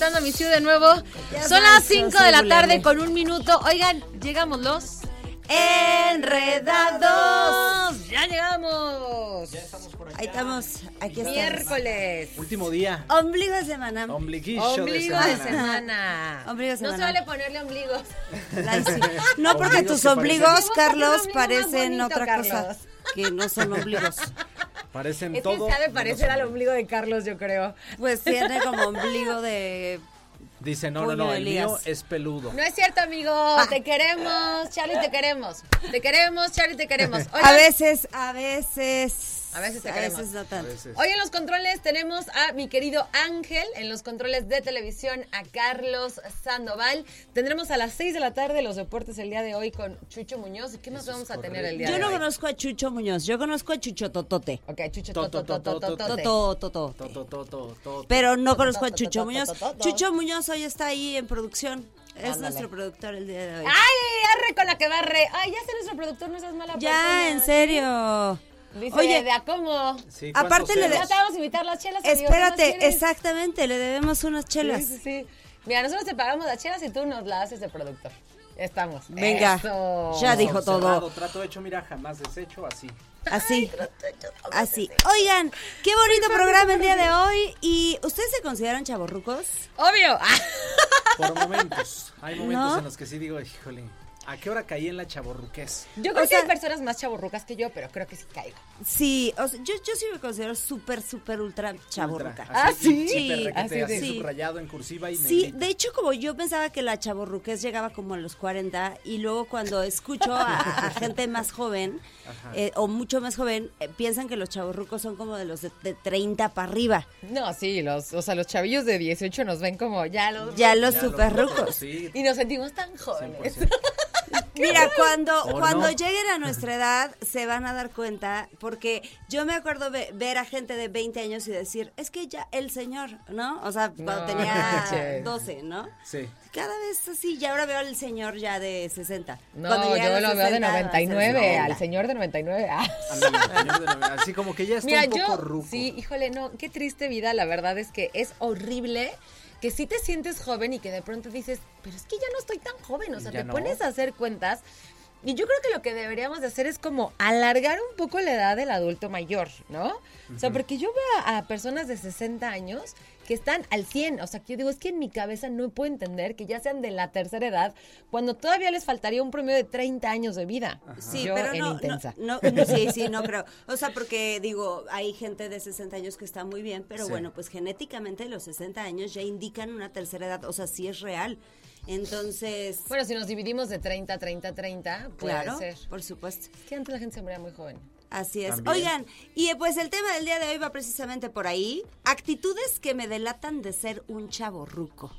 Molestando a mi ciudad de nuevo. Son las 5 de la tarde con un minuto. Oigan, llegamos los enredados. ¡Ya llegamos! Ahí estamos, aquí estamos. Miércoles. Último día. Ombligo de semana. Ombliguillo Ombligo de de semana. semana. Ombligo de No se semana. vale ponerle ombligos. Sí. No, porque Ombligos tus ombligos, parecen- Carlos, parecen más otra bonito, cosa. Carlos. Que no son ombligos. Parecen Es que todo. se ha de parecer al ombligo. de Carlos, yo creo. Pues tiene como ombligo de. Dice, no, no, Puño no, el mío es peludo. No es cierto, amigo. Te queremos, Charlie, te queremos. Te queremos, Charlie, te queremos. A veces, a veces. A veces te A queremos. veces no tanto. A veces. Hoy en los controles tenemos a mi querido Ángel, en los controles de televisión a Carlos Sandoval. Tendremos a las 6 de la tarde los deportes el día de hoy con Chucho Muñoz. ¿Y qué más Eso es vamos a tener el día Yo de no hoy? conozco a Chucho Muñoz, yo conozco a Chucho Totote. Ok, Chucho To, to, to, to, to, Tototototote. Toto, Toto. To, to, to, to, to. Pero no conozco a Chucho Muñoz. Chucho Muñoz hoy está ahí en producción. Es Ándale. nuestro productor el día de hoy. ¡Ay, arre con la que barre! ¡Ay, ya sé nuestro productor, no seas mala persona! Ya, en serio. Dice, Oye, ¿de a cómo? Sí, Aparte ¿cuántos le Ya de- ceros? te vamos a invitar las chelas. amigo, ¿qué más espérate, exactamente, le debemos unas chelas. Sí, sí, sí. Mira, nosotros te pagamos las chelas y tú nos las haces de productor. Estamos. Venga, Eso. ya dijo todo. Cerrado, trato hecho, mira, jamás deshecho, así. Así. Así. Oigan, qué bonito programa el día de hoy. ¿Y ustedes se consideran chavorrucos? Obvio. Por momentos. Hay momentos ¿No? en los que sí digo, híjole, ¿a qué hora caí en la chaborruquez? Yo creo O que hay personas más chaburrucas que yo, pero creo que sí caigo. Sí, o sea, yo, yo sí me considero súper, súper, ultra chavorruca. Ultra, así, ¿sí? Sí, así así, de- subrayado en cursiva y Sí, negrita. de hecho, como yo pensaba que la chaborruquez llegaba como a los 40 y luego cuando escucho a, a gente más joven eh, o mucho más joven, eh, piensan que los chavorrucos son como de los de, de 30 para arriba. No, sí, los, o sea, los chavillos de 18 nos ven como ya los... Ya los Ya super lo- rucos. Sí, Y nos sentimos tan jóvenes. 100%. Mira, cuando, ¿O cuando no? lleguen a nuestra edad se van a dar cuenta, porque yo me acuerdo ve- ver a gente de 20 años y decir, es que ya el señor, ¿no? O sea, cuando No, tenía manches. 12, ¿no? Sí. Cada vez así, y ahora veo al señor ya de 60. No, Cuando llega yo lo veo de 60, va a ser 99, 90. al señor de 99. Ah. Así como que ya está Mira, un poco yo, ruco. sí, híjole, no, qué triste vida, la verdad es que es horrible que sí te sientes joven y que de pronto dices, pero es que ya no estoy tan joven, o sea, Ya te no. pones a hacer cuentas y yo creo que lo que deberíamos de hacer es como alargar un poco la edad del adulto mayor, ¿no? O sea, porque yo veo a, a personas de 60 años que están al 100, o sea, que yo digo, es que en mi cabeza no puedo entender que ya sean de la tercera edad cuando todavía les faltaría un promedio de 30 años de vida. Sí, Yo pero en no, intensa. no, no, sí, sí, no creo. O sea, porque digo, hay gente de 60 años que está muy bien, pero Sí. bueno, pues genéticamente los 60 años ya indican una tercera edad, o sea, sí es real. Entonces, Bueno, si nos dividimos de 30 a 30 30, puede claro, ser. por supuesto. Es que antes la gente se moría muy joven. Así es. También. Oigan, y pues el tema del día de hoy va precisamente por ahí. Actitudes que me delatan de ser un chavo ruco.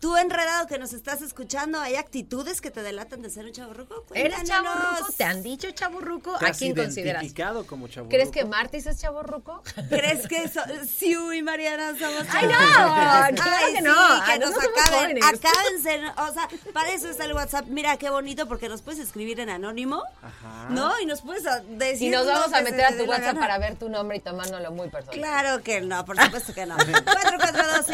Tú enredado que nos estás escuchando, ¿hay actitudes que te delatan de ser un chavo ruco? ¿Eres chavo ruco? ¿Te han dicho chavo ruco? ¿A ¿Te has quién consideras? identificado como chavo ¿Crees que Martis es chavo ruco? ¿Crees que so Siu y Mariana somos ¡Ay, no! chavos? Claro Ay, que sí, no. que Ay, no nos somos acaben, acábense, o sea, para eso está el WhatsApp. Mira qué bonito porque nos puedes escribir en anónimo, Ajá. ¿no? Y nos puedes a- decir Y nos vamos a que meter a tu WhatsApp para ver tu nombre y tomárnoslo muy personal. Claro que no, por supuesto que no.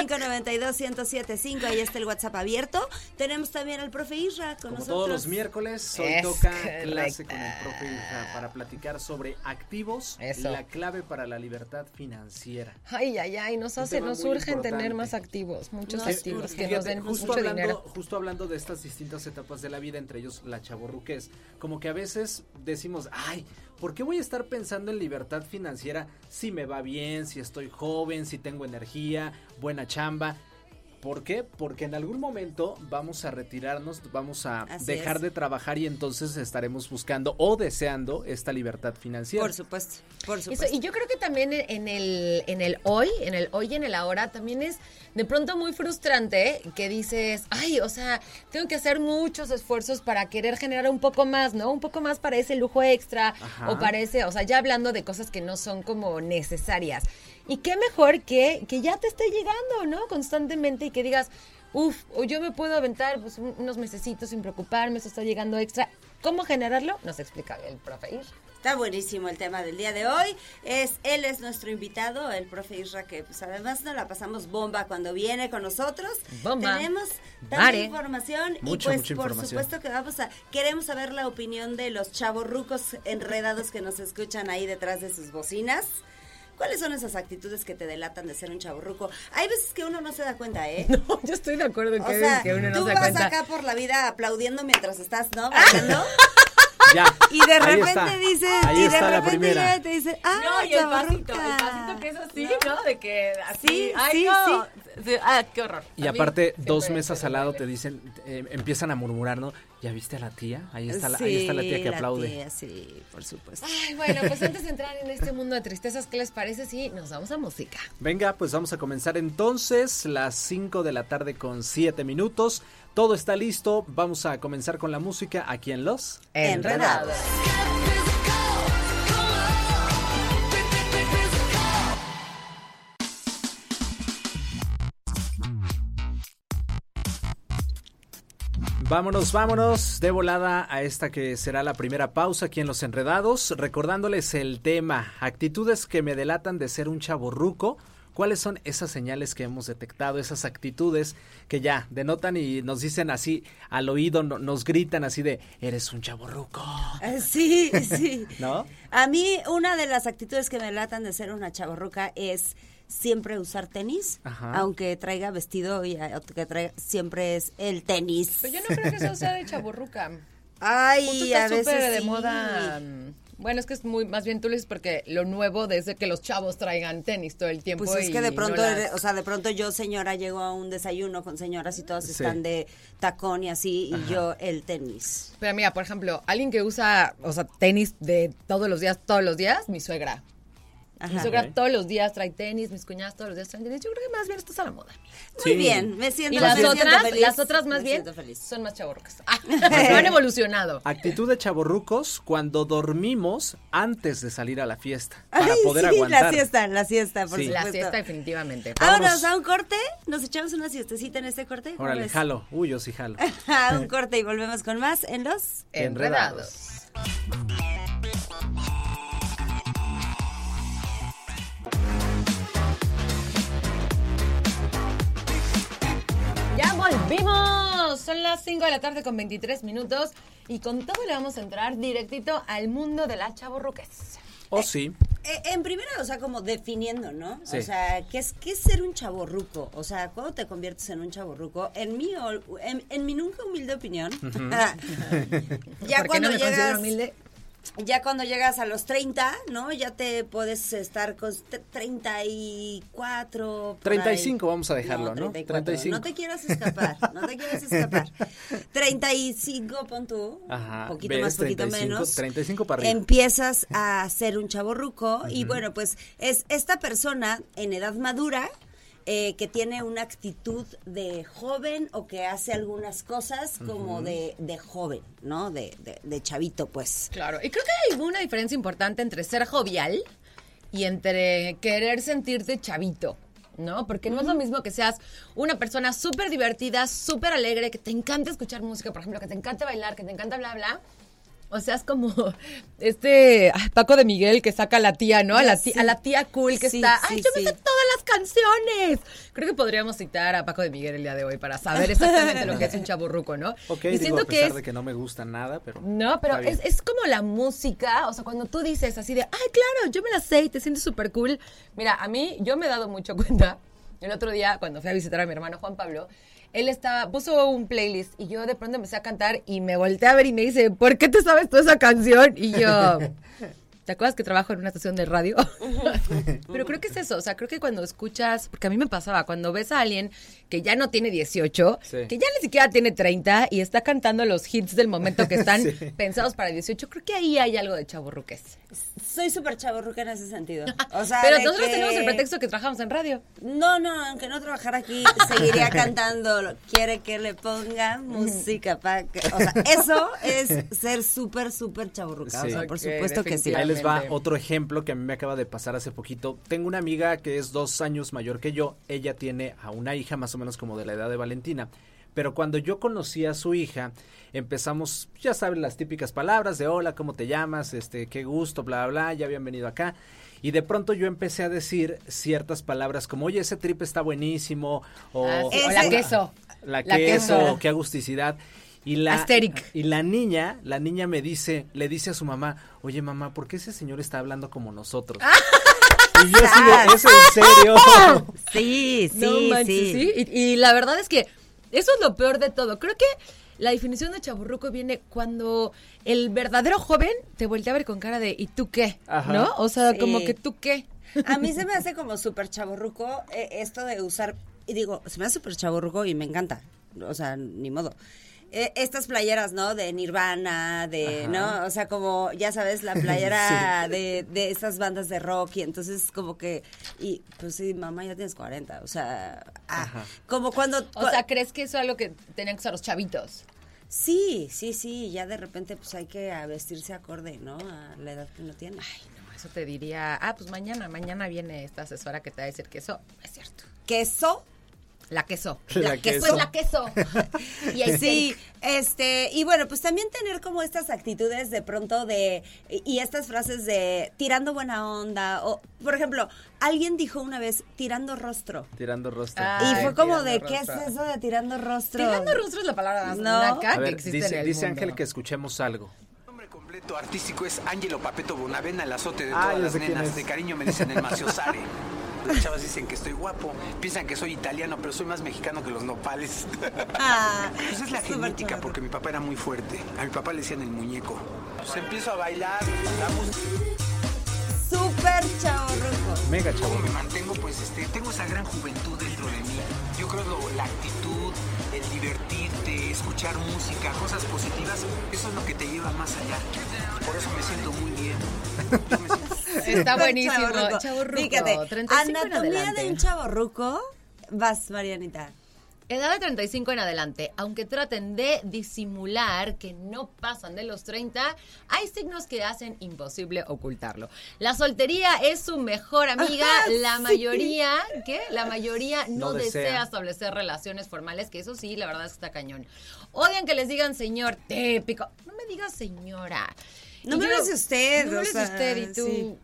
442-592-1077. 917-107-2575. Ahí está el WhatsApp abierto. Tenemos también al profe Isra con Como nosotros. todos los miércoles, hoy Es toca clase con el profe Isra para platicar sobre activos, Eso. la clave para la libertad financiera. Ay, ay, ay, nos hace, nos urgen tener más activos, muchos Nos activos urge. que nos den justo mucho hablando, dinero. justo hablando de estas distintas etapas de la vida, entre ellos la chaborruquez, como que a veces decimos, ay, ¿por qué voy a estar pensando en libertad financiera si me va bien, si estoy joven, si tengo energía, buena chamba? ¿Por qué? Porque en algún momento vamos a retirarnos, vamos a Así dejar es. de trabajar y entonces estaremos buscando o deseando esta libertad financiera. Por supuesto, por Eso, supuesto. y yo creo que también en el, en el hoy, en el hoy y en el ahora, también es de pronto muy frustrante que dices, ay, o sea, tengo que hacer muchos esfuerzos para querer generar un poco más, ¿no? Un poco más para ese lujo extra Ajá. o para ese, o sea, ya hablando de cosas que no son como necesarias. Y qué mejor que, que ya te esté llegando, ¿no? Constantemente y que digas, uff, o yo me puedo aventar pues, un- unos mesecitos sin preocuparme, eso está llegando extra. ¿Cómo generarlo? Nos explica el profe Isra. Está buenísimo el tema del día de hoy. Es él es nuestro invitado, el profe Isra, que pues además nos la pasamos bomba cuando viene con nosotros. Bomba. Tenemos tanta Vale. información Mucha, y pues mucha por información. supuesto que vamos a queremos saber la opinión de los chavorrucos enredados que nos escuchan ahí detrás de sus bocinas. ¿Cuáles son esas actitudes que te delatan de ser un chavorruco? Hay veces que uno no se da cuenta, ¿eh? No, yo estoy de acuerdo en O que, sea, que uno no tú se da vas cuenta. acá por la vida aplaudiendo mientras estás, ¿no? Bailando. Ya. Y de Ahí repente está. dices, Ahí y de repente primera. llega y te dice, ah, No, y el pasito, el chavorruca". pasito que es así, ¿no? De que así, Sí, ay, sí, no. Sí, Ah, qué horror. Y aparte, dos me mesas al lado te dicen, eh, empiezan a murmurar, ¿no? ¿Ya viste a la tía? Ahí está la, Sí, ahí está la tía que aplaude. tía, sí, por supuesto. Ay, bueno, pues antes de entrar en este mundo de tristezas, ¿qué les parece si nos vamos a música? Venga, pues vamos a comenzar entonces, las 5 de la tarde con 7 minutos. Todo está listo, vamos a comenzar con la música aquí en Los Enredados. Vámonos, vámonos de volada a esta que será la primera pausa aquí en Los Enredados, recordándoles el tema, actitudes que me delatan de ser un chaborruco. ¿Cuáles son esas señales que hemos detectado, esas actitudes que ya denotan y nos dicen así al oído, no- nos gritan así de, eres un chaborruco, Eh, Sí, sí. ¿no? A mí, una de las actitudes que me latan de ser una chavorruca es siempre usar tenis, Ajá. aunque traiga vestido y eh, que traiga, siempre es el tenis. Pero yo no creo que eso sea de chaburruca. Ay, Justo a veces súper de sí. moda. mm, Bueno, es que es muy, más bien tú le dices porque lo nuevo desde que los chavos traigan tenis todo el tiempo. Pues es y que de no pronto, las- o sea, de pronto yo, señora, llego a un desayuno con señoras y todas Sí. están de tacón y así, y yo el tenis. Pero mira, por ejemplo, alguien que usa, o sea, tenis de todos los días, todos los días, mi suegra. Mi Ajá. suegra Ok. todos los días trae tenis, mis cuñadas todos los días traen tenis. Yo creo que más bien esto es a la moda. Muy bien, me siento Y las me siento otras, feliz, las otras más me bien siento feliz. son más chavorrucas. Ah, han evolucionado. Actitud de chaborrucos cuando dormimos antes de salir a la fiesta, para Ay, poder sí, aguantar. la siesta, la siesta, por Sí. La supuesto. siesta definitivamente. Vámonos a un corte, nos echamos una siestecita en este corte. ¿Cómo Órale, ves? jalo. Uy, yo sí jalo. a un corte y volvemos con más en los... Enredados. Volvimos. Son las 5 de la tarde con 23 minutos y con todo le vamos a entrar directito al mundo de la chavorruques. O sí. Eh, en primera, o sea, como definiendo, ¿no? Sí. O sea, ¿qué es, ¿qué es ser un chaborruco? O sea, ¿cuándo te conviertes en un chaborruco? En mi, en, en mi nunca humilde opinión, ya ¿Por qué cuando no me llegas... humilde? Ya cuando llegas a los 30, ¿no? Ya te puedes estar con te- 34. por 35 ahí. vamos a dejarlo, ¿no? 34. 35. No te quieras escapar, no te quieras escapar. 35, pon tú. Ajá, Poquito ves, más, poquito 35, menos. 35 para arriba. Empiezas a ser un chaborruco y bueno, pues es esta persona en edad madura. Eh, que tiene una actitud de joven o que hace algunas cosas como de, de joven, ¿no? De, de, de chavito, pues. Claro, y creo que hay una diferencia importante entre ser jovial y entre querer sentirte chavito. ¿No? Porque no es lo mismo que seas una persona súper divertida, súper alegre, que te encanta escuchar música, por ejemplo, que te encanta bailar, que te encanta bla, bla, O sea, es como este Paco de Miguel que saca a la tía, ¿no? A la tía, Sí. a la tía cool que Sí, está. sí, ¡Ay, yo me sí. sé todas las canciones! Creo que podríamos citar a Paco de Miguel el día de hoy para saber exactamente lo que es un chaburruco, ¿no? Ok, y digo, siento a que pesar es. de que no me gusta nada, pero... No, pero es, es como la música, o sea, cuando tú dices así de, ay, claro, yo me la sé y te sientes súper cool. Mira, a mí, yo me he dado mucho cuenta, el otro día, cuando fui a visitar a mi hermano Juan Pablo, él estaba, puso un playlist y yo de pronto empecé a cantar y me volteé a ver y me dice, ¿por qué te sabes toda esa canción? Y yo... ¿Te acuerdas que trabajo en una estación de radio? Pero creo que es eso, o sea, creo que cuando escuchas, porque a mí me pasaba, cuando ves a alguien que ya no tiene 18, Sí. que ya ni siquiera tiene 30 y está cantando los hits del momento que están Sí. pensados para 18, creo que ahí hay algo de chaburruques. Soy súper chaborruca en ese sentido. O sea, Pero nosotros que- tenemos el pretexto que trabajamos en radio. No, no, aunque no trabajara aquí, seguiría cantando. Quiere que le ponga música para que... O sea, eso es ser súper, súper chaborruca. O sea, Sí. por supuesto que sí. Ahí les va otro ejemplo que a mí me acaba de pasar hace poquito. Tengo una amiga que es dos años mayor que yo. Ella tiene a una hija más o menos como de la edad de Valentina. Pero cuando yo conocí a su hija, empezamos, ya saben, las típicas palabras de hola, ¿cómo te llamas? Este, qué gusto, bla, bla, bla, ya habían venido acá. Y de pronto yo empecé a decir ciertas palabras como, oye, ese trip está buenísimo. O, Ah, sí, o la queso. la La queso, queso. qué agusticidad. Y la, Asteric. y la niña, la niña me dice, le dice a su mamá, oye mamá, ¿por qué ese señor está hablando como nosotros? y yo así de, ¿es en serio? Sí, sí, no manches, sí. sí. Y, y la verdad es que eso es lo peor de todo. Creo que la definición de chaburruco viene cuando el verdadero joven te voltea a ver con cara de ¿y tú qué? Ajá. ¿No? O sea, Sí. como que tú qué. A mí se me hace como súper chaborruco eh, esto de usar, y digo, se me hace súper chaborruco y me encanta, o sea, ni modo. Eh, estas playeras, ¿no? De Nirvana, de, Ajá. ¿no? O sea, como, ya sabes, la playera de, de esas bandas de rock y entonces como que, y pues sí, mamá, ya tienes 40, o sea, ah, Ajá. como cuando... O sea, ¿crees que eso es algo que tenían que usar los chavitos? sí, sí, sí, ya de repente pues hay que a vestirse acorde, ¿no? A la edad que uno tiene. No, eso te diría, ah, pues mañana, mañana viene esta asesora que te va a decir que eso no es cierto. Queso, La queso. La queso. queso. es la queso. y ahí Sí, este, y bueno, pues también tener como estas actitudes de pronto de, y estas frases de tirando buena onda, o, por ejemplo, alguien dijo una vez tirando rostro. Tirando rostro. Y fue como de, ¿qué es eso de tirando rostro? Tirando rostro es la palabra más No. naca que existe dice, en el dice mundo. Ángel que escuchemos algo. Completo artístico es Ángelo Papeto Bonavena, el azote de Ah, todas las nenas. De cariño me dicen el maciosare. Las chavas dicen que estoy guapo, piensan que soy italiano, pero soy más mexicano que los nopales. Ah, Pues es la genética, chavorruco. porque mi papá era muy fuerte. A mi papá le decían el muñeco. Pues empiezo a bailar, la música. Súper chavorruco. Mega ¿Cómo chavo. me mantengo? Pues este, tengo esa gran juventud dentro de mí. Yo creo lo- la actitud, el divertirte, escuchar música, cosas positivas, eso es lo que te lleva más allá. Por eso me siento muy bien. Yo me siento- Está buenísimo. Chavorruco. Chavorruco. Fíjate, 35 en anatomía de un chavorruco. Vas, Marianita. Edad de 35 en adelante, aunque traten de disimular que no pasan de los 30, hay signos que hacen imposible ocultarlo. La soltería es su mejor amiga, la mayoría, ¿qué? La mayoría no, No desea. desea. establecer relaciones formales, que eso sí, la verdad es que está cañón. Odian que les digan señor, típico. No me digas señora. No Y me yo- hables de usted, No me o hables de usted y tú... sí.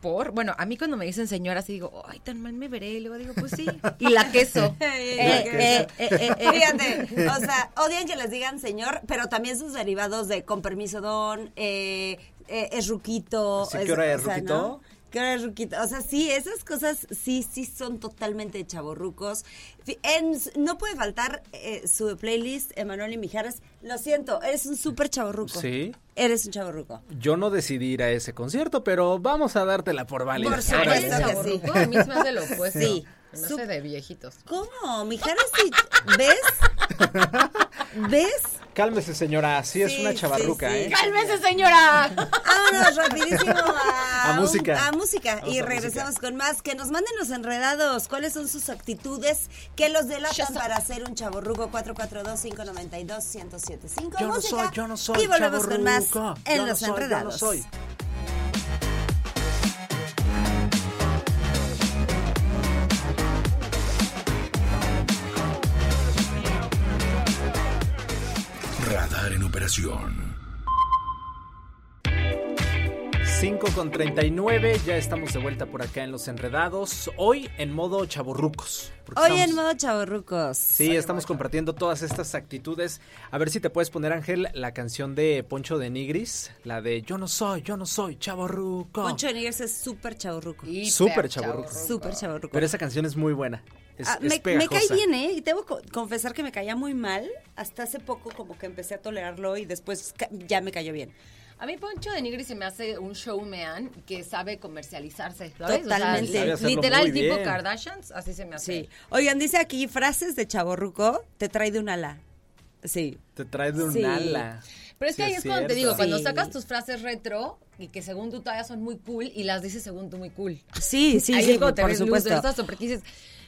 Por, bueno, a mí cuando me dicen señora, así digo, ay, tan mal me veré. Y luego digo, pues sí. Y la queso. Eh, Eh, eh, eh, eh, eh. Fíjate, o sea, odian que les digan señor, pero también sus derivados de con permiso don, eh, eh, es ruquito. Sí, ¿qué hora es o sea, ruquito? ¿no? ¿Qué hora es ruquito? O sea, sí, esas cosas sí, sí son totalmente chavorrucos. En, no puede faltar eh, su playlist, Emanuel y Mijares. Lo siento, eres un súper chavorruco. Sí. Eres un chavorruco. Yo no decidí ir a ese concierto, pero vamos a dártela por válida. Por supuesto ¿eres que sí. A mí se me hace lo opuesto. Sí. Sup- hace de viejitos. ¿Cómo? Mijares, sí. ¿ves? ¿Ves? Cálmese, señora, sí es Sí, una chavarruca, sí. ¿eh? ¡Cálmese, señora! Vámonos rapidísimo a, A un- música. a música. Vamos y a regresamos música. con más. Que nos manden los enredados. ¿Cuáles son sus actitudes que los delatan para ser un chaborruco? 442-592-1075. Yo no soy, yo no soy Y volvemos con más chavorruco. en Yo no los soy, yo no enredados. soy. Radar en operación. 5 con 39, ya estamos de vuelta por acá en Los Enredados. Hoy en modo chaborrucos. Hoy en modo chavorrucos. Sí, estamos compartiendo todas estas actitudes. A ver si te puedes poner, Ángel, la canción de Poncho de Nigris, la de Yo no soy, yo no soy chaborruco. Poncho de Nigris es súper chavorruco. Hiper Súper chavorruco. Súper chavorruco. Pero esa canción es muy buena. Es, Ah, es me, me cae bien, ¿eh? Y debo co- confesar que me caía muy mal. Hasta hace poco como que empecé a tolerarlo y después ya me cayó bien. A mí Poncho de Nigri se me hace un showman que sabe comercializarse, ¿sabes? Totalmente. Literal tipo. Kardashians, así se me hace. Sí. Oigan, dice aquí frases de chavorruco, te trae de un ala. Sí. Te trae de un Sí. ala. Pero es que Sí, ahí es, cuando te digo, cuando Sí. sacas tus frases retro y que según tú todavía son muy cool y las dices según tú muy cool. Sí, sí, Ahí sí, es cuando te por ves supuesto. porque dices,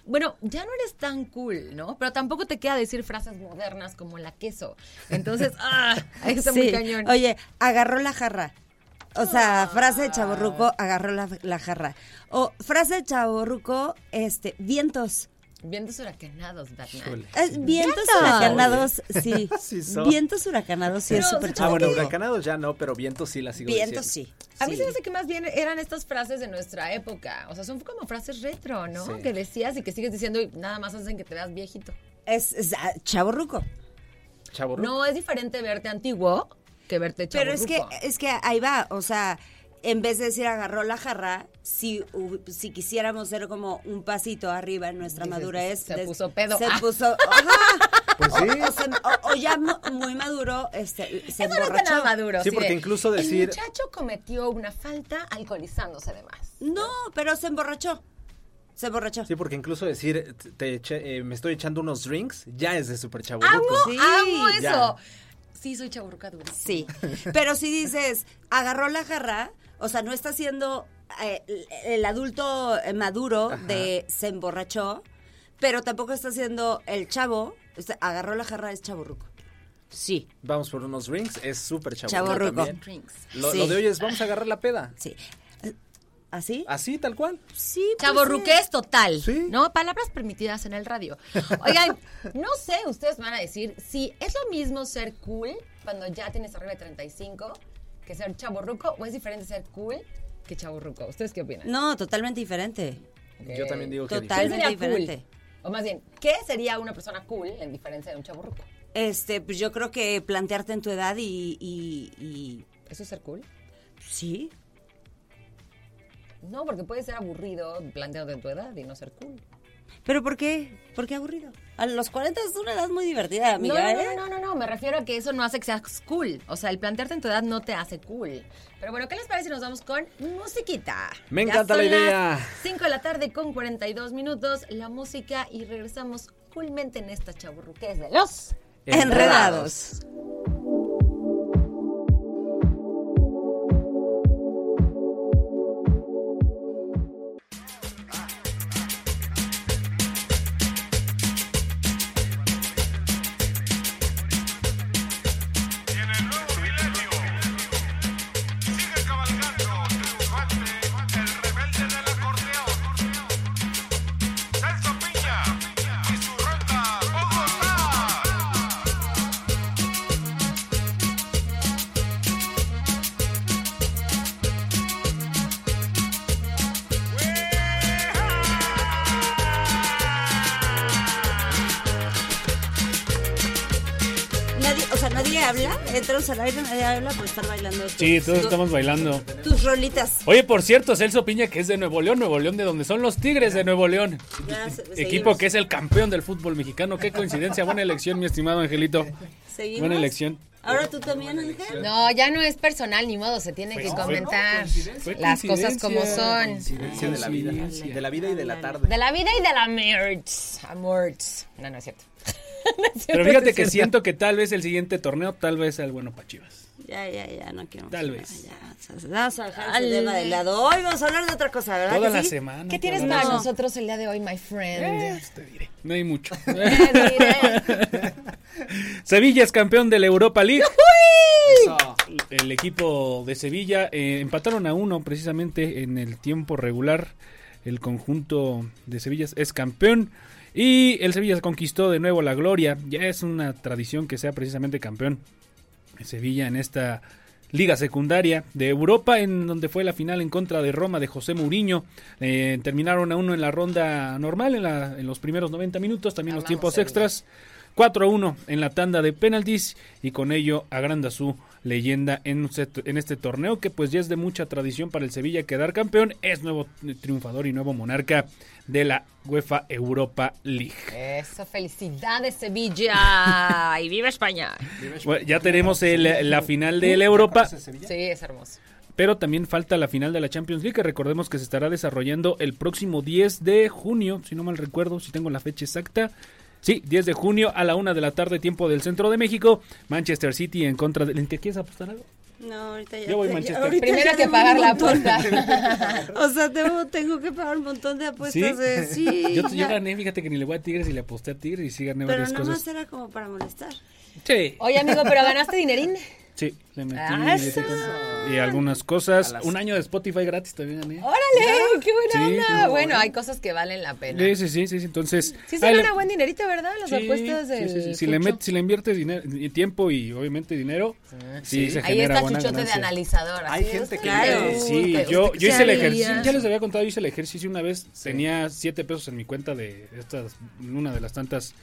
bueno, ya no eres tan cool, ¿no? Pero tampoco te queda decir frases modernas como la queso. Entonces, ah, ahí está muy cañón. Oye, agarró la jarra. O sea, frase de chaborruco, agarró la, la jarra. O frase de chaborruco, este, vientos. Vientos huracanados. Híjole. Eh, vientos huracanados, sí. Sí son. vientos huracanados, sí Pero, es súper ¿sabes Ah, bueno, huracanados ya no, pero vientos sí la sigo Vientos diciendo. sí. A mí sí. se me hace que más bien eran estas frases de nuestra época. O sea, son como frases retro, ¿no? Sí. Que decías y que sigues diciendo y nada más hacen que te veas viejito. Es, es ah, chavorruco. Chaborruco. No es diferente verte antiguo que verte Pero es que, es que ahí va, o sea, en vez de decir agarró la jarra, si, si quisiéramos ser como un pasito arriba en nuestra Dices, madurez. se des- puso pedo. Se Ah. puso. ajá. Pues sí. O, o se- o- o ya mu- muy maduro, este, se Eso no emborrachó. nada maduro. Sí, porque de, incluso decir- El muchacho cometió una falta alcoholizándose de más. No, pero se emborrachó. Se emborrachó. Sí, porque incluso decir te eché- eh, me estoy echando unos drinks ya es de super chaborruco. ¡Amo! Sí, ¡Amo eso! ya. Sí, soy chaburruca durísima. Sí. Pero si dices, agarró la jarra, o sea, no está siendo eh, el adulto eh, maduro de se emborrachó, pero tampoco está siendo el chavo, o sea, agarró la jarra, es chaburruco. Sí, Vamos por unos drinks, es súper también. Drinks. Lo, Sí. lo de hoy es vamos a agarrar la peda. sí. ¿Así? Así, tal cual. Sí. pues, Chaborruqués total, Sí. ¿no? Palabras permitidas en el radio. Oigan, no sé, ustedes van a decir si es lo mismo ser cool cuando ya tienes arriba de 35 que ser chaborruco o es diferente ser cool que chaborruco. ¿Ustedes qué opinan? No, totalmente diferente. Yo también digo que ¿Qué Totalmente diferente. cool? O más bien, ¿qué sería una persona cool en diferencia de un chaborruco? Este, pues yo creo que plantearte en tu edad y, y, y- ¿Eso es ser cool? sí. No, porque puede ser aburrido planteándote en tu edad y no ser cool. ¿Pero por qué? ¿Por qué aburrido? A los 40 es una edad muy divertida, amiga, no, no, ¿eh? no, no, no, no, me refiero a que eso no hace que seas cool. O sea, el plantearte en tu edad no te hace cool. Pero bueno, ¿qué les parece si nos vamos con musiquita? Me Ya encanta la son las idea. 5 de la tarde con 42 minutos, la música y regresamos coolmente en esta chaburruqués de los... Enredados. Aire, nadie habla por estar bailando. tus- Sí, todos tu- estamos bailando. Tus rolitas. Oye, por cierto, Celso Piña, que es de Nuevo León, Nuevo León, de donde son los Tigres de Nuevo León. Ya, Equipo que es el campeón del fútbol mexicano. Qué coincidencia, buena elección, mi estimado Angelito. ¿Seguimos? Buena elección. Ahora tú también, Ángel. No, ya no es personal, ni modo, se tiene que comentar las cosas como son. Coincidencia de la vida. De la vida y de la tarde. De la vida y de la merch. Amorts. No, no es cierto. No Pero no fíjate que siento que tal vez el siguiente torneo, tal vez sea el bueno para Chivas. Ya, ya, ya, no quiero. Tal vez. Ya, ya, vamos a dejar ese tema de lado. Hoy vamos a hablar de otra cosa, ¿verdad? Toda que la sí? semana. ¿Qué tienes para la- nosotros el día de hoy, my friend? Eh, te diré. No hay mucho. Sevilla es campeón de la Europa League. El equipo de Sevilla eh, empataron a uno precisamente en el tiempo regular. El conjunto de Sevilla es campeón. Y el Sevilla conquistó de nuevo la gloria. Ya es una tradición que sea precisamente campeón. Sevilla en esta Liga Secundaria de Europa, en donde fue la final en contra de Roma de José Mourinho. Eh, terminaron a uno en la ronda normal, en, la- en los primeros 90 minutos, también los tiempos extras. 4 a 1 en la tanda de penaltis y con ello agranda su leyenda en, este torneo que pues ya es de mucha tradición para el Sevilla quedar campeón, es nuevo triunfador y nuevo monarca de la UEFA Europa League. Eso, felicidades Sevilla. y viva España. Bueno, ya tenemos el- la final de la Europa, Sí, es hermoso. pero también falta la final de la Champions League, que recordemos que se estará desarrollando el próximo 10 de junio, si no mal recuerdo, si tengo la fecha exacta. Sí, 10 de junio a la una de la tarde, tiempo del centro de México. Manchester City en contra del. ¿Te quieres apostar algo? No, ahorita ya. Yo voy ya- Manchester. ahorita Primero hay que pagar la apuesta. O sea, tengo, tengo que pagar un montón de apuestas. ¿Sí? de- sí. Yo, yo gané, fíjate que ni le voy a Tigres y le aposté a Tigres y sí gané Pero varias nada más cosas. era como para molestar. Sí, Oye, amigo, pero ganaste dinerín. sí, le metí Ah, y algunas cosas. A las- Un año de Spotify gratis también gané. ¡Órale! ¡Qué buena Sí, onda! bueno, hay cosas que valen la pena. Sí, sí, sí, sí, entonces... Sí se ahí le- gana buen dinerito, ¿verdad? Las Sí, apuestas sí, del sí, sí. Si, le met- si le inviertes dinero, y tiempo y obviamente dinero, sí, se Ahí genera está buena Chuchote de ganancia. analizador. así Hay de gente usted que- Claro. Sí, gusta, yo, usted yo hice el ejercicio, ya les había contado, yo hice el ejercicio una vez, tenía siete pesos en mi cuenta de estas, una de las tantas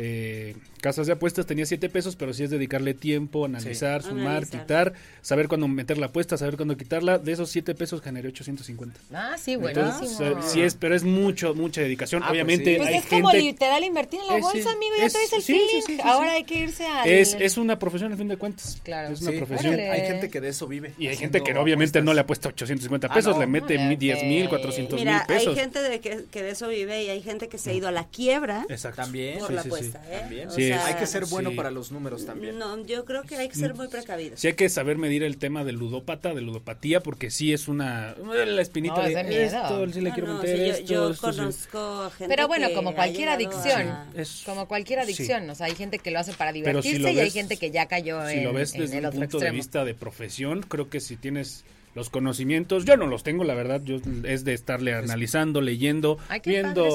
eh, casas de apuestas, tenía siete pesos, pero sí es dedicarle tiempo, analizar, sumar, Analizar. quitar, saber cuándo meter la apuesta, saber cuándo quitarla, de esos siete pesos generé 850. Ah, sí, Entonces, buenísimo. eh, sí es, pero es mucho, mucha dedicación, Ah, pues obviamente sí. Pues hay es como gente... literal invertir en la Eh, sí. bolsa, amigo. Ya Es- traes el sí, sí, feeling. sí, sí, Ahora sí. hay que irse al... Es, es una profesión al fin de cuentas. Claro. Es una Sí. profesión. Órale. Hay gente que de eso vive. Y hay gente que obviamente no le apuestas. apuesta 850 Ah, pesos, no. le mete le 10 mil, pe- 400 mil pesos. hay gente de que, que de eso vive y hay gente que se ha ido a la quiebra Exacto. También. por Sí, la sí, sí. apuesta. ¿eh? También. O Sí, sea, Hay que ser bueno Sí. para los números también. No, yo creo que hay que ser muy precavidos. Sí hay que saber medir el tema del ludópata, de ludopatía, porque sí es una... La espinita No, es de, de miedo. esto, sí le No, quiero no, meter sí, yo- esto, yo, esto, sí. conozco a gente Pero bueno, que como cualquier adicción. a- Es- Como cualquier adicción. O sea, hay gente que lo hace para si divertirse y hay gente que ya cayó Si en, lo ves desde el un punto de vista de profesión, creo que si tienes los conocimientos, yo no los tengo, la verdad, yo es de estarle analizando, leyendo, Ay, viendo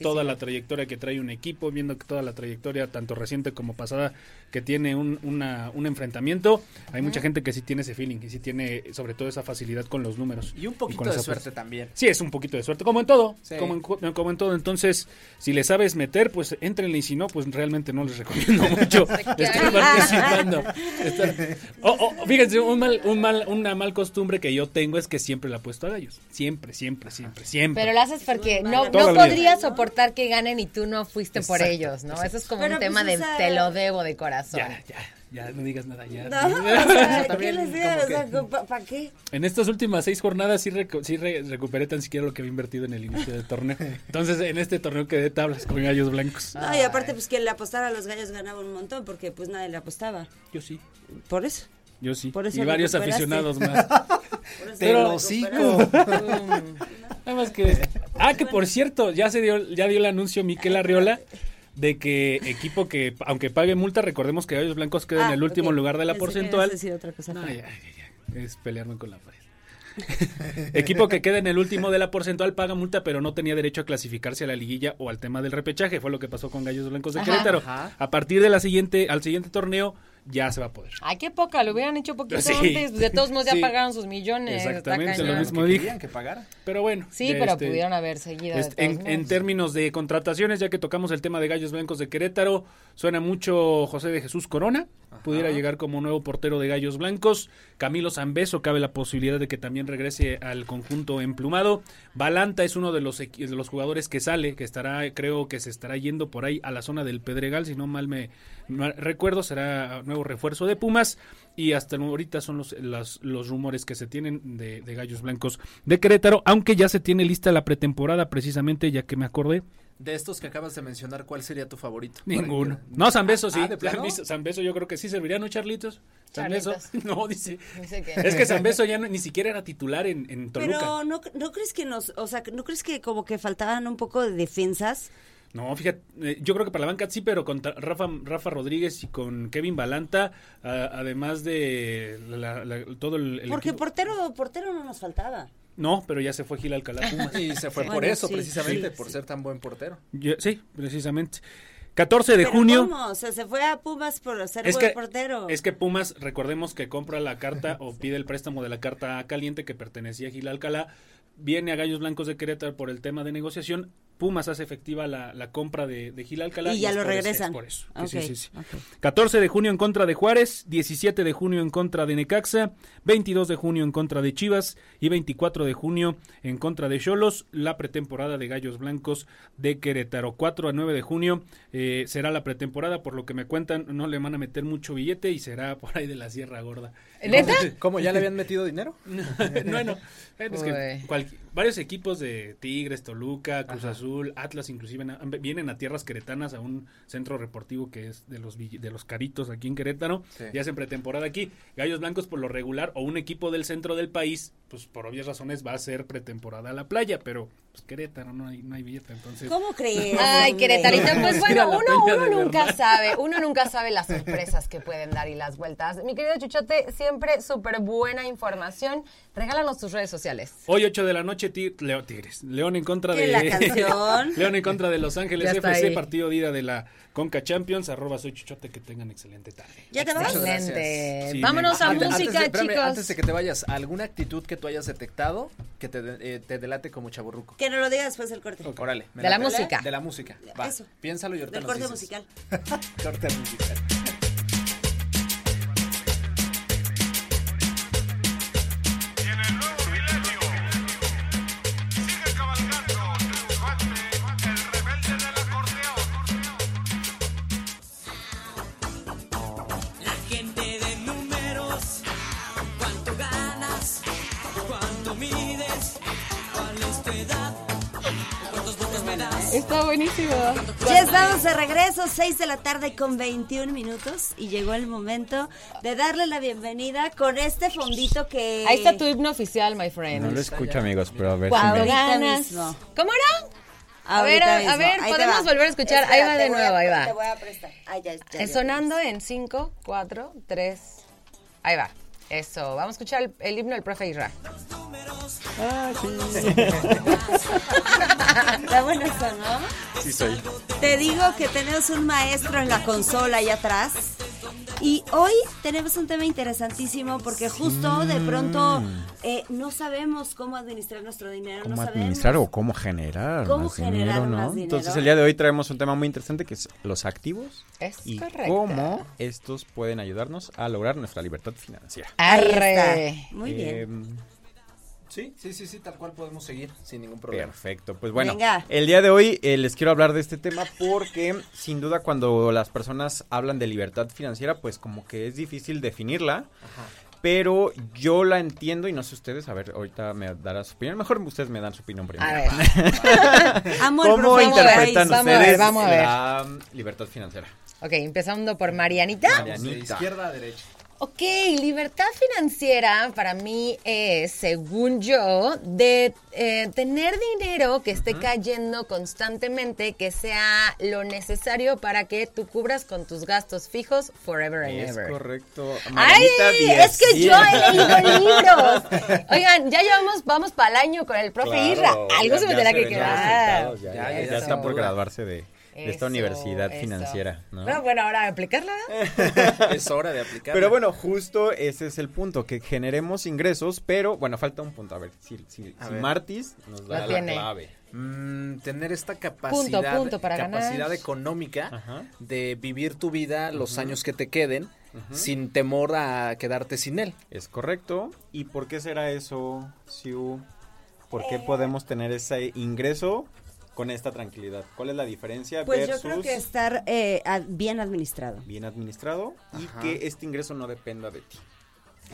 toda la trayectoria que trae un equipo, viendo que toda la trayectoria, tanto reciente como pasada, que tiene un, una- un enfrentamiento. Hay mucha gente que sí tiene ese feeling y sí tiene sobre todo esa facilidad con los números. Y un poquito de suerte también. Sí, es un poquito de suerte, como en todo, Sí. como, en, como en todo. Entonces, si le sabes meter, pues entrenle y si no, pues realmente no les recomiendo mucho estar participando. Estar- Oh, oh, fíjense, un mal, un mal, una mal costumbre que yo tengo es que siempre le apuesto a gallos. Siempre, siempre, siempre, siempre. Pero lo haces porque no, no la podrías soportar que ganen y tú no fuiste por ellos, ¿no? Eso es como Pero, un tema pues, de sea- te lo debo de corazón. Ya, ya, ya, no digas nada, ya. No, o sea, ¿qué les digo? O sea, ¿pa- ¿para qué? En estas últimas seis jornadas sí, recu- sí re- recuperé tan siquiera lo que había invertido en el inicio del torneo. Entonces, en este torneo quedé tablas con gallos blancos. No, y aparte, pues quien le apostara a los gallos ganaba un montón porque pues nadie le apostaba. Yo sí, Por eso. yo sí. Por eso y varios aficionados más. Te Pero- lo hocico. Nada más que. Ah, que por cierto, ya se dio, ya dio el anuncio Miquel Arriola de que equipo que, aunque pague multa, recordemos que Gallos Blancos queda en Ah, el último lugar de la Pensé que porcentual. decir otra cosa. No, ya, ya, ya, Es pelearme con la pared. Equipo que queda en el último de la porcentual paga multa, pero no tenía derecho a clasificarse a la liguilla o al tema del repechaje. Fue lo que pasó con Gallos Blancos de Ajá. Querétaro. Ajá. A partir de la siguiente, al siguiente torneo, ya se va a poder. Ay, qué poca, lo hubieran hecho poquito Sí. antes. De todos modos ya Sí. pagaron sus millones. Exactamente, lo mismo Que dije. querían que pagara. Pero bueno. Sí, pero este, pudieron haber seguido. Este, en, términos de contrataciones, ya que tocamos el tema de Gallos Blancos de Querétaro, suena mucho José de Jesús Corona, pudiera llegar como nuevo portero de Gallos Blancos. Camilo Zambeso, cabe la posibilidad de que también regrese al conjunto emplumado. Balanta es uno de los, de los jugadores que sale, que estará, creo que se estará yendo por ahí a la zona del Pedregal, si no mal me recuerdo, será nuevo refuerzo de Pumas. Y hasta ahorita son los, las- los rumores que se tienen de, de Gallos Blancos de Querétaro, aunque ya se tiene lista la pretemporada precisamente, ya que me acordé. De estos que acabas de mencionar, ¿cuál sería tu favorito? Ninguno. No, Zambeso sí. Ah, ¿de plano? Zambeso, Zambeso yo creo que sí serviría, ¿no, Charlitos? Zambeso. Charlitos. No, dice. Es que Zambeso ya no- ni siquiera era titular en, en Toluca. Pero no, no crees que nos, o sea, no crees que como que faltaban un poco de defensas. No, fíjate, eh, yo creo que para la banca sí, pero con Rafa, Rafa Rodríguez y con Kevin Balanta, a- además de la- la- todo el, el Porque equipo- portero, portero no nos faltaba. No, pero ya se fue Gil Alcalá Pumas. Y se fue por Bueno, eso, sí, precisamente, sí, por sí. ser tan buen portero. Yo- sí, precisamente. 14 de ¿Pero junio. ¿Cómo? O sea, se fue a Pumas por ser Es buen que, portero. es que Pumas, recordemos que compra la carta o pide el préstamo de la carta caliente que pertenecía a Gil Alcalá, viene a Gallos Blancos de Querétaro por el tema de negociación, Pumas hace efectiva la, la compra de, de Gil Alcalá. Y ya lo por eso- es regresan. por eso. que Ok, sí, sí, sí. ok. 14 de junio en contra de Juárez, 17 de junio en contra de Necaxa, 22 de junio en contra de Chivas y 24 de junio en contra de Cholos, la pretemporada de Gallos Blancos de Querétaro. 4 a 9 de junio eh, será la pretemporada, por lo que me cuentan, no le van a meter mucho billete y será por ahí de la Sierra Gorda. ¿Neta? ¿Cómo ya le habían metido dinero? bueno, es que Uy. Varios equipos de Tigres, Toluca, Cruz Azul, Atlas inclusive vienen a tierras queretanas a un centro reportivo que es de los de los caritos aquí en Querétaro Sí. y hacen pretemporada aquí. Gallos Blancos por lo regular o un equipo del centro del país, pues por obvias razones va a ser pretemporada a la playa, pero pues Querétaro no hay no hay billete, entonces ¿Cómo crees? Ay, hombre? Queretarita, pues bueno, uno, uno nunca verdad. sabe, uno nunca sabe las sorpresas que pueden dar y las vueltas. Mi querido Chuchote, siempre súper buena información. Regálanos tus redes sociales. Hoy 8 de la noche Leo- Tigres, León en contra ¿Qué, de la canción? León en contra de Los Ángeles FC, ahí. partido de ida de la Conca Champions, arroba soy Chuchote, que tengan excelente tarde. ¿Ya te vas? Excelente. Sí, Vámonos a antes- música, antes de, espérame, chicos. antes de que te vayas, ¿alguna actitud que tú hayas detectado que te, de- eh, te delate como chaburruco? Que no lo digas después del corte. Órale. me De la música. De la música. Va. Eso. Piénsalo y ahorita Del nos corte dices. musical. Corte musical. Ya estamos de regreso, 6 de la tarde con 21 minutos y llegó el momento de darle la bienvenida con este fondito que... Ahí está tu himno oficial, my friend. No lo escucho, amigos, pero a ver si Cuando me... Ahorita ganas. ¿Cómo era? A ver, a, a ver, Ahí podemos volver a escuchar. ahí va de nuevo, a- ahí va. Te voy a prestar. Ay, ya, ya, ya. Sonando en 5, 4, 3. Ahí va. Eso. Vamos a escuchar el, el himno del profe Isra. Está bueno eso, ¿no? Sí soy. Te digo que tenemos un maestro en la consola ahí atrás. Y hoy tenemos un tema interesantísimo porque justo de pronto eh, no sabemos cómo administrar nuestro dinero. ¿Cómo no administrar sabemos. o cómo generar ¿Cómo más generar dinero, no? más dinero? Entonces el día de hoy traemos un tema muy interesante que es los activos Es y correcto. cómo estos pueden ayudarnos a lograr nuestra libertad financiera. Arre. Muy bien. Sí, sí, sí, sí, tal cual podemos seguir sin ningún problema. Perfecto, pues bueno, Venga. el día de hoy eh, les quiero hablar de este tema porque sin duda cuando las personas hablan de libertad financiera, pues como que es difícil definirla, pero yo la entiendo y no sé ustedes, a ver, ahorita me dará su opinión, mejor ustedes me dan su opinión primero. A ver. Amo el ¿Cómo interpretan Vamos a ver, ustedes vamos a ver. la mm, libertad financiera? Ok, empezando por Marianita. De Marianita. izquierda a derecha. Ok, libertad financiera para mí es, según yo, de eh, tener dinero que esté cayendo constantemente, que sea lo necesario para que tú cubras con tus gastos fijos forever and Es ever. correcto. ¡Ay! Diez. Es que yo he leído libros. Oigan, ya llevamos, vamos para el año con el profe Claro, Isra. Algo ya- se me tendrá que quedar. Ya, Ya, ya- ya ya eso. está por graduarse de, de esta universidad eso. financiera, ¿no? Bueno, bueno, ahora aplicarla. es hora de aplicar. Pero bueno, justo ese es el punto, que generemos ingresos, pero bueno, falta un punto. A ver, si, si, A si ver. Martis nos da La clave. Mm, tener esta capacidad, punto para capacidad ganar. económica Ajá. de vivir tu vida los años que te queden sin temor a quedarte sin él. Es correcto. ¿Y por qué será eso, Siu? ¿Por qué podemos tener ese ingreso con esta tranquilidad? ¿Cuál es la diferencia Pues yo versus creo que estar eh, ad- bien administrado. bien administrado y Ajá. que este ingreso no dependa de ti?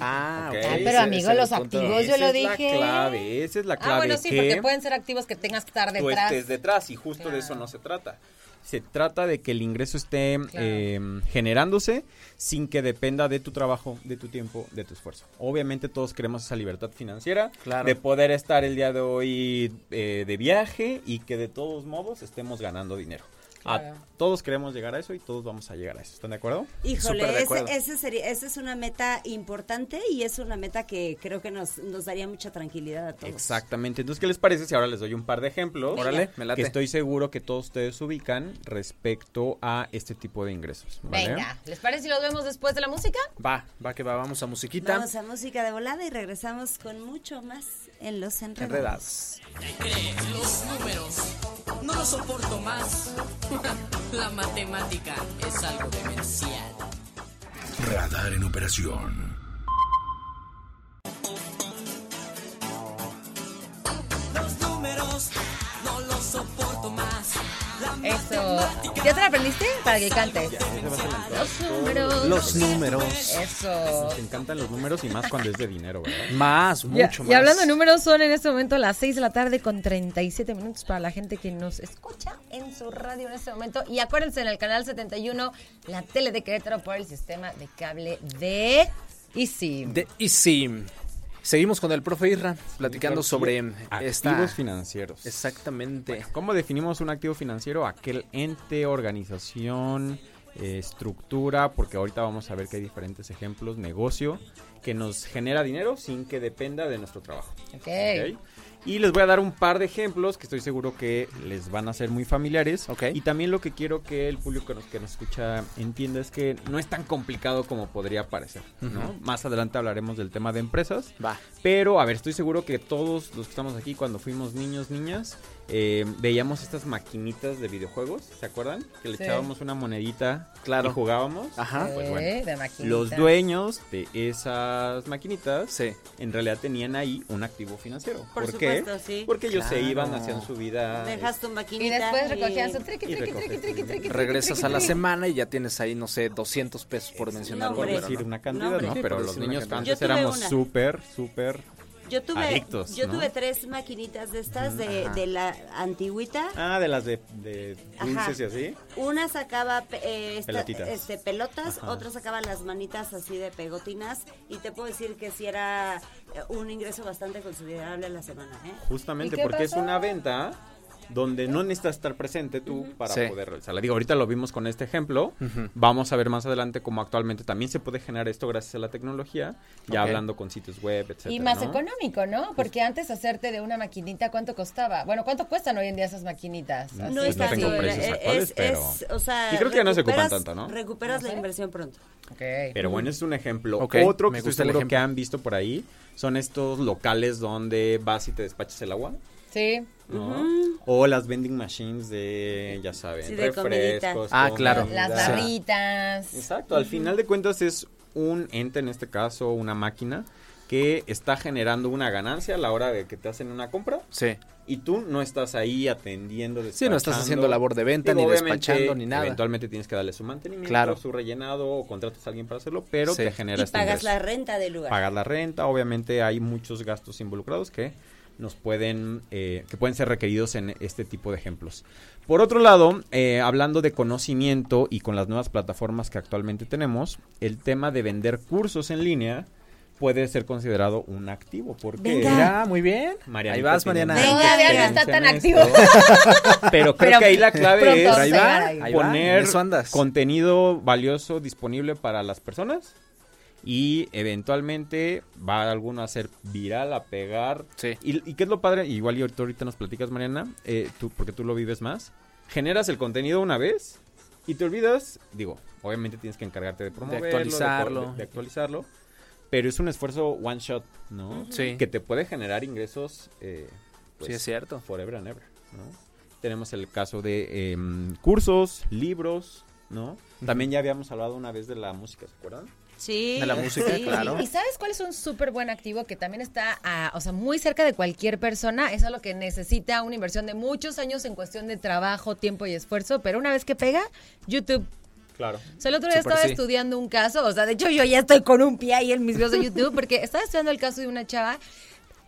Ah, Ok. ok. Ah, Ese- pero amigo, ese es los activos, yo Esa lo es dije. la clave, esa es la clave. Ah, bueno, sí, que porque pueden ser activos que tengas que estar tú detrás. estés detrás y justo de eso Claro. no se trata. Se trata de que el ingreso esté Claro. eh, generándose sin que dependa de tu trabajo, de tu tiempo, de tu esfuerzo. Obviamente todos queremos esa libertad financiera, Claro. de poder estar el día de hoy eh, de viaje y que de todos modos estemos ganando dinero. A- todos queremos llegar a eso y todos vamos a llegar a eso. ¿Están de acuerdo? Híjole, ese, acuerdo. ese sería, esa es una meta importante y es una meta que creo que nos, nos daría mucha tranquilidad a todos. Exactamente. Entonces, ¿qué les parece si ahora les doy un par de ejemplos? Órale, me late. Que estoy seguro que todos ustedes ubican respecto a este tipo de ingresos. ¿vale? Venga, ¿les parece si los vemos después de la música? Va, va que va, vamos a musiquita. Vamos a música de volada y regresamos con mucho más en Los Enredados. Enredados. Los números, no los soporto más. La matemática es algo demencial. Radar en operación. Los números, Eso. ¿Ya te la aprendiste? Para que cantes. Los números. Los números. Eso. Nos encantan los números y más cuando es de dinero, ¿verdad? Más, Ya- mucho y más. hablando de números, son en este momento las 6 de la tarde con 37 minutos para la gente que nos escucha en su radio en este momento. Y acuérdense, en el canal 71, la tele de Querétaro por el sistema de cable de Easy. De Easy. Seguimos con el profe Irra, platicando sobre activos financieros. Exactamente. ¿Cómo definimos un activo financiero? Aquel ente, organización, eh, estructura, porque ahorita vamos a ver que hay diferentes ejemplos, negocio, que nos genera dinero sin que dependa de nuestro trabajo. Ok. ¿ok? Y les voy a dar un par de ejemplos que estoy seguro que les van a ser muy familiares. Ok. Y también lo que quiero que el público que nos, que nos escucha entienda es que no es tan complicado como podría parecer. ¿no? Más adelante hablaremos del tema de empresas. Va. Pero, a ver, estoy seguro que todos los que estamos aquí cuando fuimos niños, niñas, eh, veíamos estas maquinitas de videojuegos, ¿se acuerdan? Que le Sí. echábamos una monedita Claro. y jugábamos. Ajá. Pues bueno. de. Los dueños de esas maquinitas Sí. en realidad tenían ahí un activo financiero. Por ¿Por, qué? sí. Porque ellos se iban, hacían su vida. Dejas tu Y maquinita. después recogían su y- triqui, y triqui, triqui, triqui, triqui, Regresas triqui, a la semana y ya tienes ahí, no sé, 200 pesos por mencionar No, decir una cantidad, No. Pero los niños antes éramos súper, súper Yo tuve, adictos, yo ¿no? tuve tres maquinitas de estas de, de la antigüita. Ah, de las de, de dulces Ajá. y así. Una sacaba pe- eh, esta- Pelotitas. este, pelotas, Ajá. otra sacaba las manitas así de pegotinas y te puedo decir que sí era eh, un ingreso bastante considerable a la semana. ¿eh? Justamente ¿Y qué porque es una venta donde no necesitas estar presente tú para Sí. poder realizarla. Digo, ahorita lo vimos con este ejemplo. Vamos a ver más adelante cómo actualmente también se puede generar esto gracias a la tecnología, ya hablando con sitios web, etcétera. Y más ¿no? económico, ¿no? Porque antes hacerte de una maquinita, ¿cuánto costaba? Bueno, ¿cuánto cuestan hoy en día esas maquinitas? No, Pues No tengo sobre- precios eh, actuales, es- pero- es, o sea, Y creo que ya no se ocupan tanto, ¿no? Recuperas la inversión pronto. Ok. Pero bueno, es un ejemplo. Ok, Otro que estoy gusta el seguro ejemplo. que han visto por ahí son estos locales donde vas y te despachas el agua. Sí. ¿no? O las vending machines de, ya saben, Sí, de comidita. refrescos. Ah, claro. Las barritas. Exacto, al final de cuentas es un ente, en este caso una máquina, que está generando una ganancia a la hora de que te hacen una compra Sí. y tú no estás ahí atendiendo, Sí, no estás haciendo labor de venta, Digo, ni despachando, ni nada. Eventualmente tienes que darle su mantenimiento, Claro. su rellenado o contratas a alguien para hacerlo, pero Sí. te genera Y este pagas ingreso. la renta del lugar. Pagas la renta, obviamente hay muchos gastos involucrados que nos pueden, eh, que pueden ser requeridos en este tipo de ejemplos. Por otro lado, eh, hablando de conocimiento y con las nuevas plataformas que actualmente tenemos, el tema de vender cursos en línea puede ser considerado un activo. Porque Venga. Mira, muy bien. Marianita Ahí vas, Mariana. Venga, está tan esto. Pero creo Pero que ahí la clave es ahí va, ahí. va, poner contenido valioso disponible para las personas y eventualmente va alguno a ser viral, a pegar. Sí. ¿Y, y qué es lo padre? Igual y ahorita, ahorita nos platicas, Mariana, eh, tú, porque tú lo vives más. Generas el contenido una vez y te olvidas, digo, obviamente tienes que encargarte de promoverlo, de- actualizarlo. de, de actualizarlo, pero es un esfuerzo one shot, ¿no? Sí. Que te puede generar ingresos, eh, Sí, es cierto. forever and ever, ¿no? Tenemos el caso de em, cursos, libros, ¿no? También ya habíamos hablado una vez de la música, ¿se acuerdan? Sí. De la música, sí. claro. ¿Y sabes cuál es un súper buen activo que también está, ah, o sea, muy cerca de cualquier persona? Es algo que necesita una inversión de muchos años en cuestión de trabajo, tiempo y esfuerzo, pero una vez que pega, YouTube. Claro. O sea, el otro día Súper estaba sí. estudiando un caso, o sea, de hecho yo ya estoy con un pie ahí en mis videos de YouTube, porque estaba estudiando el caso de una chava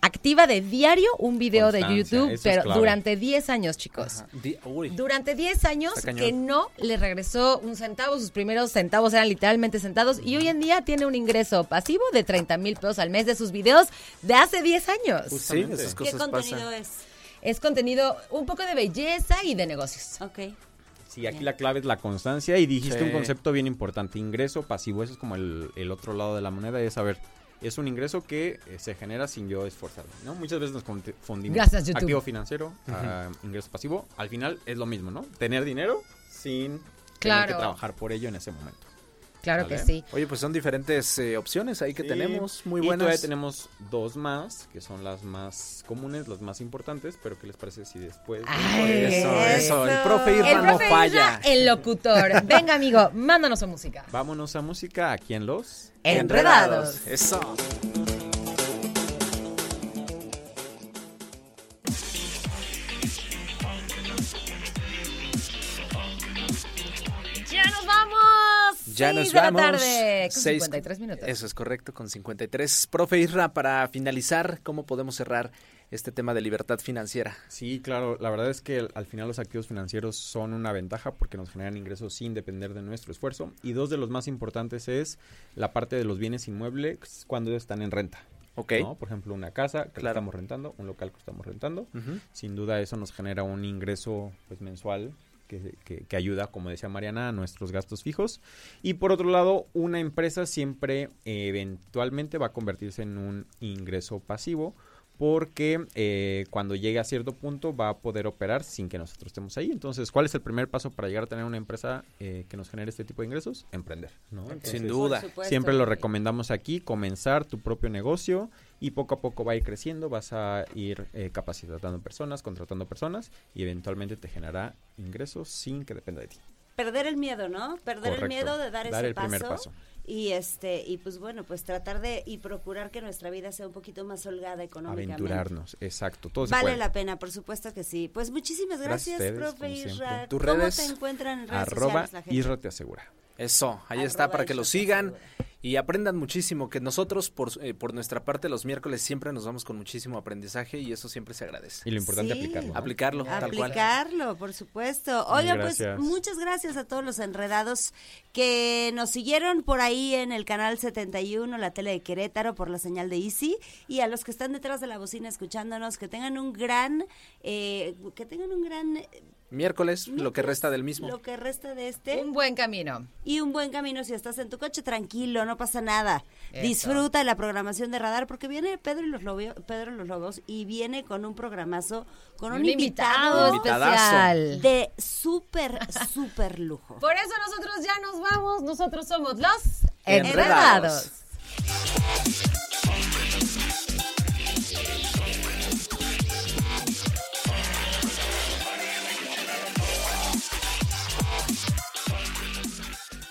activa de diario un video de YouTube, pero durante 10 años, chicos. Di- uy. Durante 10 años que no le regresó un centavo, sus primeros centavos eran literalmente centavos y hoy en día tiene un ingreso pasivo de 30 mil pesos al mes de sus videos de hace 10 años. Sí, ¿Qué contenido pasan. es? Es contenido un poco de belleza y de negocios. Ok. Sí, aquí la clave es la constancia y dijiste Sí. un concepto bien importante, ingreso pasivo, eso es como el, el otro lado de la moneda, es saber, es un ingreso que eh, se genera sin yo esforzarme, ¿no? Muchas veces nos conte- fundimos Gracias, YouTube. activo financiero, a ingreso pasivo, al final es lo mismo, ¿no? Tener dinero sin tener que trabajar por ello en ese momento. Claro ¿Vale? que sí. Oye, pues son diferentes eh, opciones ahí que Sí, tenemos, muy y buenas. todavía tenemos dos más, que son las más comunes, las más importantes, pero ¿qué les parece si después... Ay, Eso, eso, el profe Irra El no falla. El locutor. Venga, amigo, mándanos su música. Vámonos a música aquí en Los... Enredados. Eso. Ya Seis nos de la vamos. tarde, con Seis- 53 minutos. Eso es correcto, con 53. Profe Isra, para finalizar, ¿cómo podemos cerrar este tema de libertad financiera? Sí, claro, la verdad es que al final los activos financieros son una ventaja porque nos generan ingresos sin depender de nuestro esfuerzo. Y dos de los más importantes es la parte de los bienes inmuebles cuando están en renta. Ok. ¿no? Por ejemplo, una casa que Claro. estamos rentando, un local que estamos rentando. Sin duda eso nos genera un ingreso pues, mensual que, que- que ayuda, como decía Mariana, a nuestros gastos fijos. Y por otro lado, una empresa siempre eh, eventualmente va a convertirse en un ingreso pasivo porque eh, cuando llegue a cierto punto va a poder operar sin que nosotros estemos ahí. Entonces, ¿cuál es el primer paso para llegar a tener una empresa eh, que nos genere este tipo de ingresos? Emprender, ¿no? Entonces, Sin duda. Supuesto. Siempre lo recomendamos aquí, comenzar tu propio negocio y poco a poco va a ir creciendo, vas a ir eh, capacitando personas, contratando personas y eventualmente te generará ingresos sin que dependa de ti. Perder el miedo, ¿no? Perder el miedo de dar, Dar ese el primer paso. paso. Y este y pues bueno, pues tratar de y procurar que nuestra vida sea un poquito más holgada económicamente. Aventurarnos, exacto, todo se Vale puede. la pena, por supuesto que sí. Pues muchísimas Gracias gracias, ustedes, profe. Isra. ¿Cómo redes, te encuentran en redes Arroba sociales la gente? Isra te asegura. Eso, ahí está para que lo sigan y aprendan muchísimo, que nosotros por, eh, por nuestra parte los miércoles siempre nos vamos con muchísimo aprendizaje y eso siempre se agradece. Y lo importante Sí. aplicarlo. ¿no? Aplicarlo, tal cual. Aplicarlo, por supuesto. Oiga, pues muchas gracias a todos los enredados que nos siguieron por ahí en el canal 71, la tele de Querétaro, por la señal de Easy, y a los que están detrás de la bocina escuchándonos, que tengan un gran, eh, que tengan un gran eh, Miércoles, lo que resta del mismo. Lo que resta de este. Un buen camino. y un buen camino si estás en tu coche, tranquilo, no pasa nada. Eso. Disfruta de la programación de Radar porque viene Pedro y los Lobos, Pedro y los Lobos y viene con un programazo con un, Un invitado especial. de súper súper lujo. Por eso nosotros ya nos vamos. Nosotros somos los Enredados. Enredados.